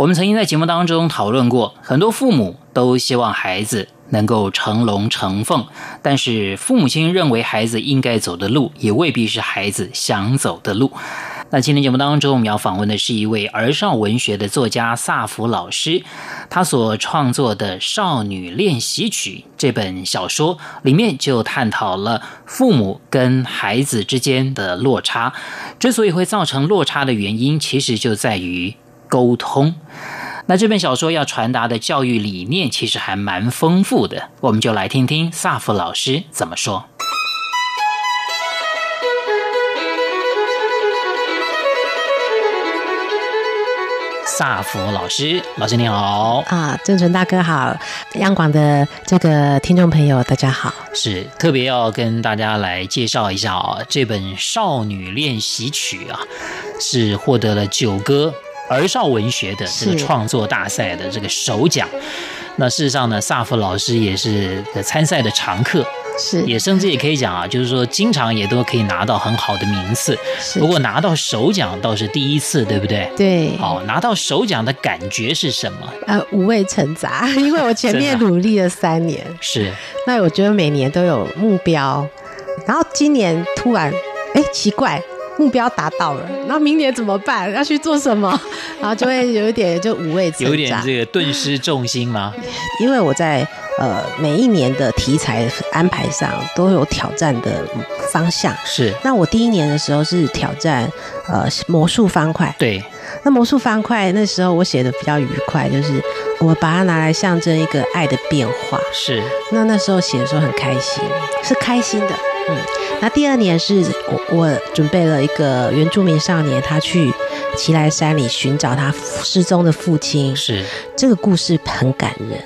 我们曾经在节目当中讨论过，很多父母都希望孩子能够成龙成凤，但是父母亲认为孩子应该走的路，也未必是孩子想走的路。那今天节目当中，我们要访问的是一位儿少文学的作家萨福老师，他所创作的《少女练习曲》这本小说里面就探讨了父母跟孩子之间的落差。之所以会造成落差的原因，其实就在于沟通。那这本小说要传达的教育理念，其实还蛮丰富的。我们就来听听萨福老师怎么说。萨福老师，老师你好啊，郑淳大哥好，央广的这个听众朋友大家好，是特别要跟大家来介绍一下啊，这本《少女练习曲》啊，是获得了九歌儿少文学的这个创作大赛的这个首奖。那事实上呢，萨福老师也是参赛的常客。是，也甚至也可以讲啊，就是说经常也都可以拿到很好的名次。不过拿到首奖倒是第一次，对不对？对。好，拿到首奖的感觉是什么？呃，五味陈杂，因为我前面努力了三年。是。那我觉得每年都有目标，然后今年突然，哎，奇怪。目标达到了，那明年怎么办？要去做什么？然后就会有一点就五味陈杂，有点这个顿失重心吗？因为我在呃每一年的题材安排上都有挑战的方向。是。那我第一年的时候是挑战呃魔术方块。对。那魔术方块那时候我写的比较愉快，就是我把它拿来象征一个爱的变化。是。那那时候写的时候很开心，是开心的。嗯。那第二年是我我准备了一个原住民少年，他去奇来山里寻找他失踪的父亲。是这个故事很感人，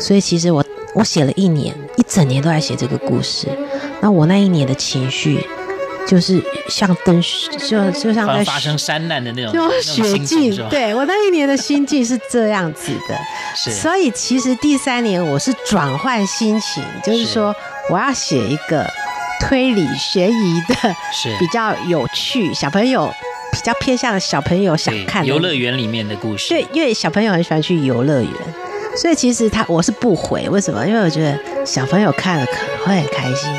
所以其实我我写了一年，一整年都在写这个故事。那我那一年的情绪就是像登，就就像在发生山难的那种，就雪境。对，我那一年的心境是这样子的。是，所以其实第三年我是转换心情，就是说我要写一个。推理悬疑的，是比较有趣，小朋友比较偏向小朋友想看的游乐园里面的故事。对，因为小朋友很喜欢去游乐园，所以其实他我是不回，为什么？因为我觉得小朋友看了可能会很开心，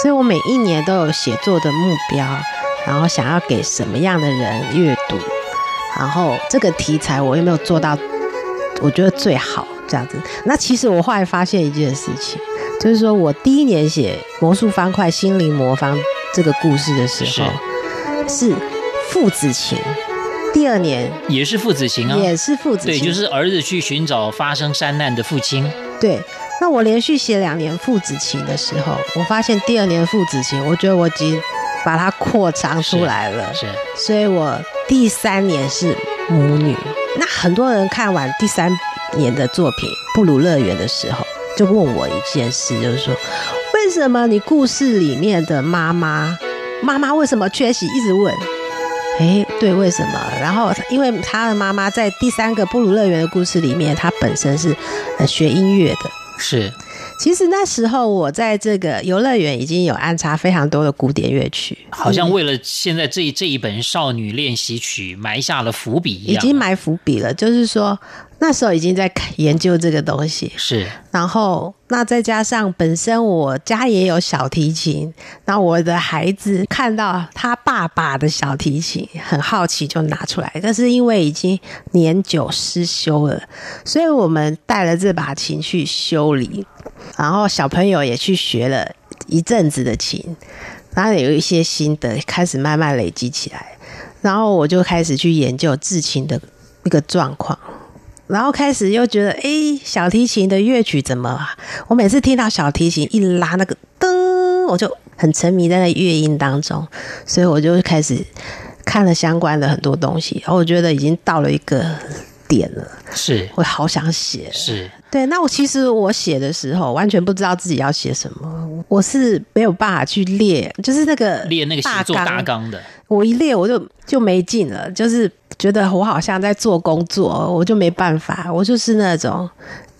所以我每一年都有写作的目标，然后想要给什么样的人阅读，然后这个题材我有没有做到？我觉得最好这样子。那其实我后来发现一件事情。就是说我第一年写魔术方块心灵魔方这个故事的时候，是父子情。第二年也是父子情啊，也是父子情。对，就是儿子去寻找发生山难的父亲。对，那我连续写两年父子情的时候，我发现第二年父子情，我觉得我已经把它扩张出来了。是，所以我第三年是母女。那很多人看完第三年的作品《布鲁乐园》的时候。就问我一件事，就是说，为什么你故事里面的妈妈，妈妈为什么缺席？一直问。哎，对，为什么？然后，因为他的妈妈在第三个布鲁乐园的故事里面，她本身是呃学音乐的。是。其实那时候我在这个游乐园已经有安插非常多的古典乐曲，好像为了现在这一这一本少女练习曲埋下了伏笔一样。已经埋伏笔了，就是说那时候已经在研究这个东西。是，然后那再加上本身我家也有小提琴，那我的孩子看到他爸爸的小提琴，很好奇就拿出来，但是因为已经年久失修了，所以我们带了这把琴去修理。然后小朋友也去学了一阵子的琴，然后有一些心得开始慢慢累积起来，然后我就开始去研究制琴的一个状况，然后开始又觉得，哎，小提琴的乐曲怎么？我每次听到小提琴一拉那个噔，我就很沉迷在那乐音当中，所以我就开始看了相关的很多东西，然后我觉得已经到了一个。点了，是我好想写，是对。那我其实我写的时候，完全不知道自己要写什么，我是没有办法去列，就是那个列那个写作大纲的。我一列我就就没劲了，就是觉得我好像在做工作，我就没办法，我就是那种。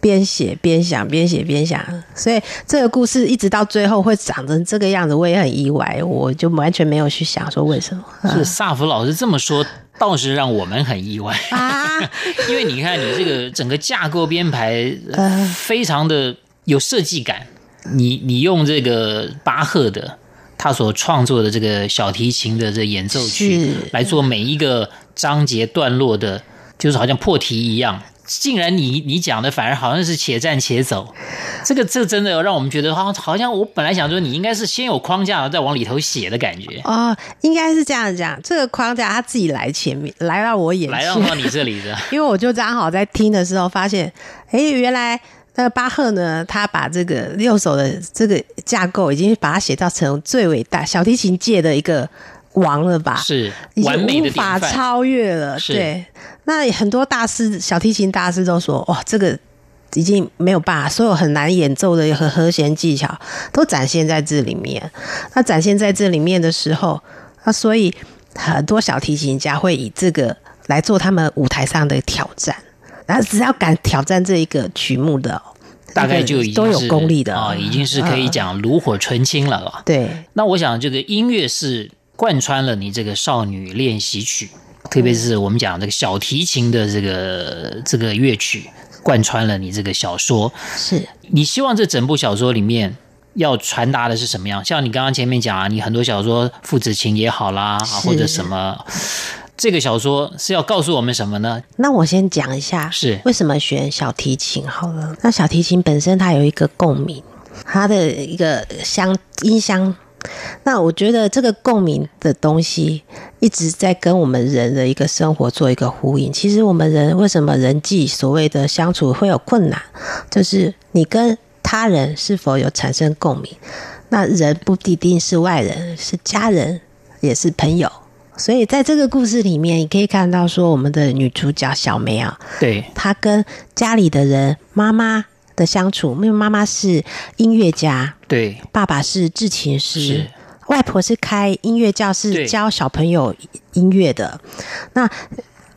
边写边想，边写边想，所以这个故事一直到最后会长成这个样子，我也很意外，我就完全没有去想说为什么。是萨福老师这么说，倒是让我们很意外啊！因为你看，你这个整个架构编排，非常的有设计感。你你用这个巴赫的他所创作的这个小提琴的这演奏曲来做每一个章节段落的，就是好像破题一样。竟然你你讲的反而好像是且战且走，这个这真的让我们觉得好像好像我本来想说你应该是先有框架，然后再往里头写的感觉哦，应该是这样讲。这个框架他自己来前面来到我眼前，来到到你这里的，因为我就刚好在听的时候发现，哎，原来那个巴赫呢，他把这个六首的这个架构已经把它写到成最伟大小提琴界的一个。王了吧？是完美的，无法超越了。对，那很多大师，小提琴大师都说，哇，这个已经没有办法，所有很难演奏的和和弦技巧都展现在这里面。那展现在这里面的时候，那所以很多小提琴家会以这个来做他们舞台上的挑战。然后只要敢挑战这一个曲目的，大概就已经都有功力的啊，已经是可以讲炉火纯青了了。对，那我想这个音乐是。贯穿了你这个《少女练习曲》，特别是我们讲这个小提琴的这个这个乐曲，贯穿了你这个小说。是你希望这整部小说里面要传达的是什么样？像你刚刚前面讲啊，你很多小说父子情也好啦，或者什么，这个小说是要告诉我们什么呢？那我先讲一下，是为什么选小提琴好了。那小提琴本身它有一个共鸣，它的一个箱音箱。那我觉得这个共鸣的东西一直在跟我们人的一个生活做一个呼应。其实我们人为什么人际所谓的相处会有困难，就是你跟他人是否有产生共鸣。那人不一定是外人，是家人，也是朋友。所以在这个故事里面，你可以看到说，我们的女主角小梅啊，对，她跟家里的人，妈妈。的相处，因为妈妈是音乐家，对，爸爸是制琴师，外婆是开音乐教室教小朋友音乐的，那。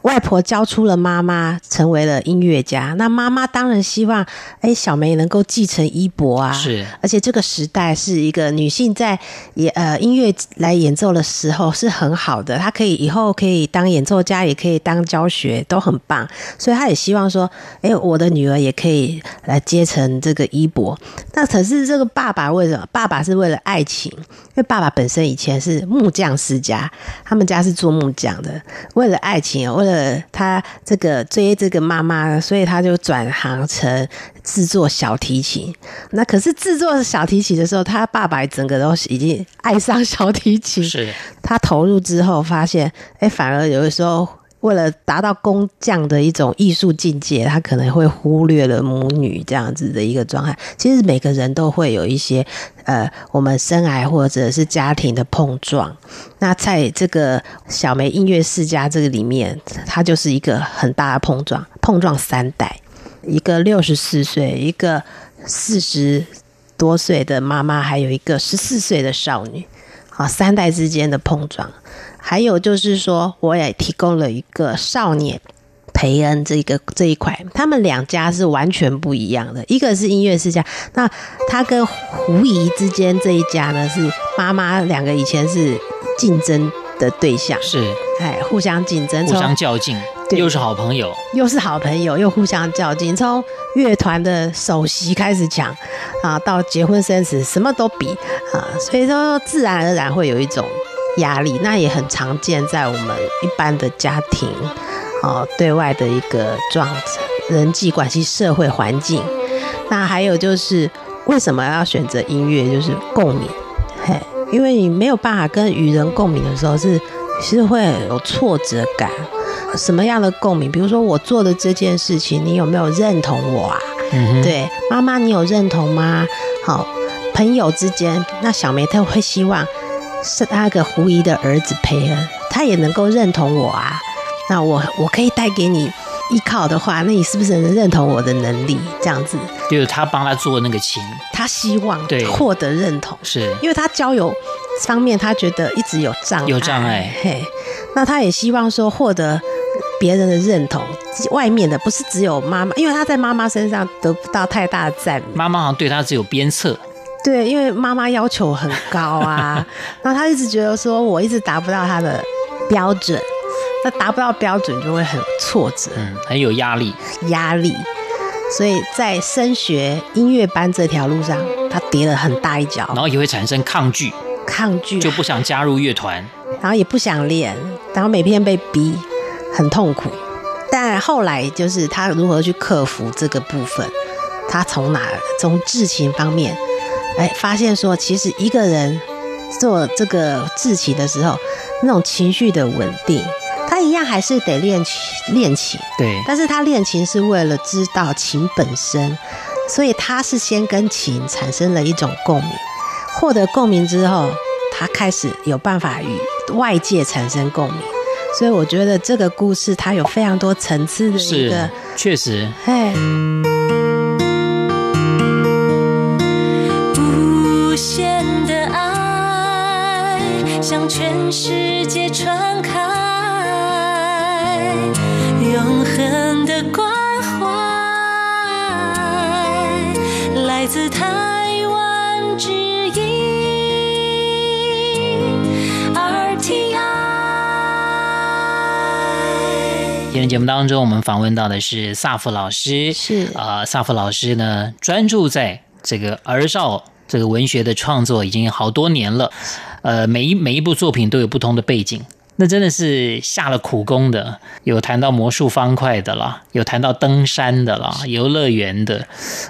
外婆教出了妈妈，成为了音乐家。那妈妈当然希望，哎，小梅能够继承衣钵啊。是，而且这个时代是一个女性在演呃音乐来演奏的时候是很好的，她可以以后可以当演奏家，也可以当教学，都很棒。所以她也希望说，哎，我的女儿也可以来接承这个衣钵。那可是这个爸爸为什么？爸爸是为了爱情，因为爸爸本身以前是木匠世家，他们家是做木匠的，为了爱情，为了。呃，他这个追这个妈妈，所以他就转行成制作小提琴。那可是制作小提琴的时候，他爸爸整个都已经爱上小提琴。是他投入之后，发现哎，反而有的时候。为了达到工匠的一种艺术境界，他可能会忽略了母女这样子的一个状态。其实每个人都会有一些呃，我们生癌或者是家庭的碰撞。那在这个小梅音乐世家这个里面，它就是一个很大的碰撞，碰撞三代，一个六十四岁，一个四十多岁的妈妈，还有一个十四岁的少女，啊，三代之间的碰撞。还有就是说，我也提供了一个少年培恩这个这一块，他们两家是完全不一样的。一个是音乐世家，那他跟胡怡之间这一家呢，是妈妈两个以前是竞争的对象，是。哎，互相竞争，互相较劲，对，又是好朋友，又是好朋友，又互相较劲，从乐团的首席开始抢啊，到结婚生子，什么都比啊，所以说自然而然会有一种。压力，那也很常见在我们一般的家庭，哦，对外的一个状态人际关系、社会环境。那还有就是，为什么要选择音乐？就是共鸣，嘿，因为你没有办法跟与人共鸣的时候是，是会有挫折感。什么样的共鸣？比如说我做的这件事情，你有没有认同我啊？嗯，对，妈妈，你有认同吗？好，朋友之间，那小梅她会希望。是那个胡姨的儿子培恩，他也能够认同我啊。那我我可以带给你依靠的话，那你是不是能认同我的能力？这样子，就是他帮他做那个琴，他希望对。获得认同，是。因为他交友方面他觉得一直有障碍，有障碍。嘿，那他也希望说获得别人的认同，外面的不是只有妈妈，因为他在妈妈身上得不到太大的赞美，妈妈好像对他只有鞭策。对，因为妈妈要求很高啊，然后他一直觉得说我一直达不到他的标准。那达不到标准就会很挫折，嗯，很有压力，压力，所以在升学音乐班这条路上，他跌了很大一跤，然后也会产生抗拒，抗拒就不想加入乐团，然后也不想练，然后每天被逼，很痛苦。但后来就是他如何去克服这个部分，他从哪从制琴方面，哎，发现说其实一个人做这个制琴的时候，那种情绪的稳定。他一样还是得练琴，练琴，对。但是他练琴是为了知道琴本身，所以他是先跟琴产生了一种共鸣，获得共鸣之后，他开始有办法与外界产生共鸣。所以我觉得这个故事它有非常多层次的一个，确实，哎，无限的爱向全世界传开。永恒的关怀来自台湾之音 RTI。今天节目当中，我们访问到的是萨福老师，是啊，萨福老师呢，专注在这个儿少这个文学的创作已经好多年了，呃，每一每一部作品都有不同的背景。那真的是下了苦功的，有谈到魔术方块的啦，有谈到登山的啦，游乐园的。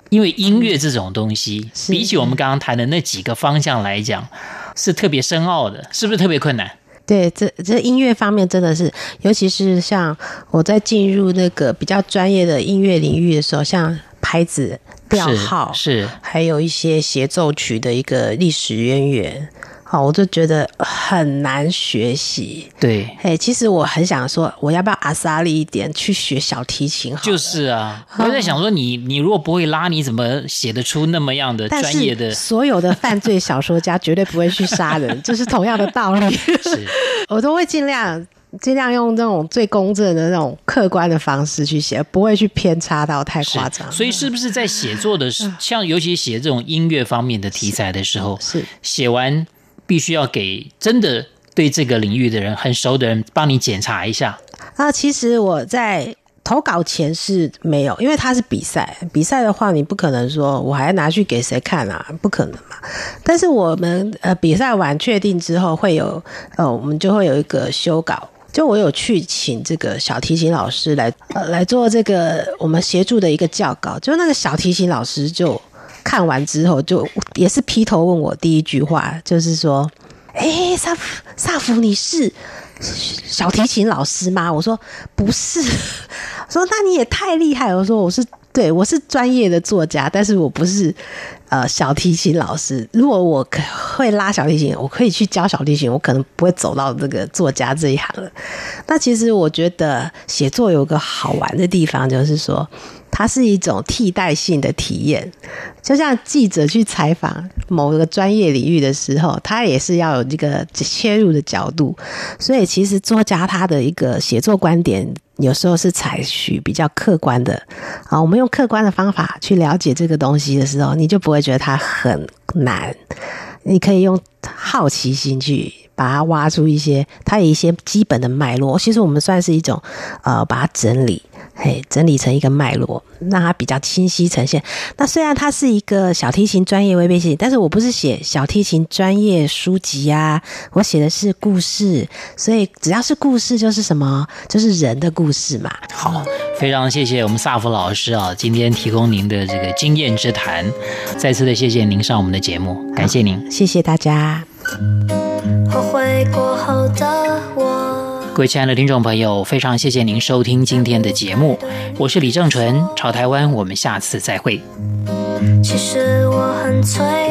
因为音乐这种东西，比起我们刚刚谈的那几个方向来讲，是特别深奥的，是不是特别困难？对，这这音乐方面真的是，尤其是像我在进入那个比较专业的音乐领域的时候，像拍子、调号是，是还有一些协奏曲的一个历史渊源。好，我就觉得很难学习。对，哎，其实我很想说，我要不要阿萨利一点去学小提琴好？就是啊，我在想说你，你你如果不会拉，你怎么写得出那么样的专业的？所有的犯罪小说家绝对不会去杀人，这是同样的道理。是，我都会尽量尽量用这种最公正的那种客观的方式去写，不会去偏差到太夸张。所以，是不是在写作的时，像尤其写这种音乐方面的题材的时候，是写完。必须要给真的对这个领域的人很熟的人帮你检查一下。啊，其实我在投稿前是没有，因为它是比赛，比赛的话你不可能说我还拿去给谁看啊，不可能嘛。但是我们呃比赛完确定之后会有呃我们就会有一个修稿，就我有去请这个小提琴老师来呃来做这个我们协助的一个教稿，就那个小提琴老师就。看完之后，就也是劈头问我第一句话，就是说：“哎，萨，萨福，你是小提琴老师吗？”我说：“不是。”说：“那你也太厉害了。”我说：“我是，对，我是专业的作家，但是我不是呃小提琴老师。如果我可会拉小提琴，我可以去教小提琴，我可能不会走到这个作家这一行了。那其实我觉得写作有个好玩的地方，就是说。”它是一种替代性的体验，就像记者去采访某个专业领域的时候，他也是要有这个切入的角度。所以，其实作家他的一个写作观点，有时候是采取比较客观的。啊，我们用客观的方法去了解这个东西的时候，你就不会觉得它很难。你可以用好奇心去把它挖出一些，它有一些基本的脉络。其实我们算是一种，呃，把它整理。嘿，整理成一个脉络，让它比较清晰呈现。那虽然它是一个小提琴专业微背景，但是我不是写小提琴专业书籍啊，我写的是故事，所以只要是故事就是什么，就是人的故事嘛。好，非常谢谢我们萨福老师啊，今天提供您的这个经验之谈，再次的谢谢您上我们的节目，感谢您，谢谢大家。后悔过后的我。各位亲爱的听众朋友，非常谢谢您收听今天的节目，我是李正淳，朝台湾，我们下次再会。其实我很脆。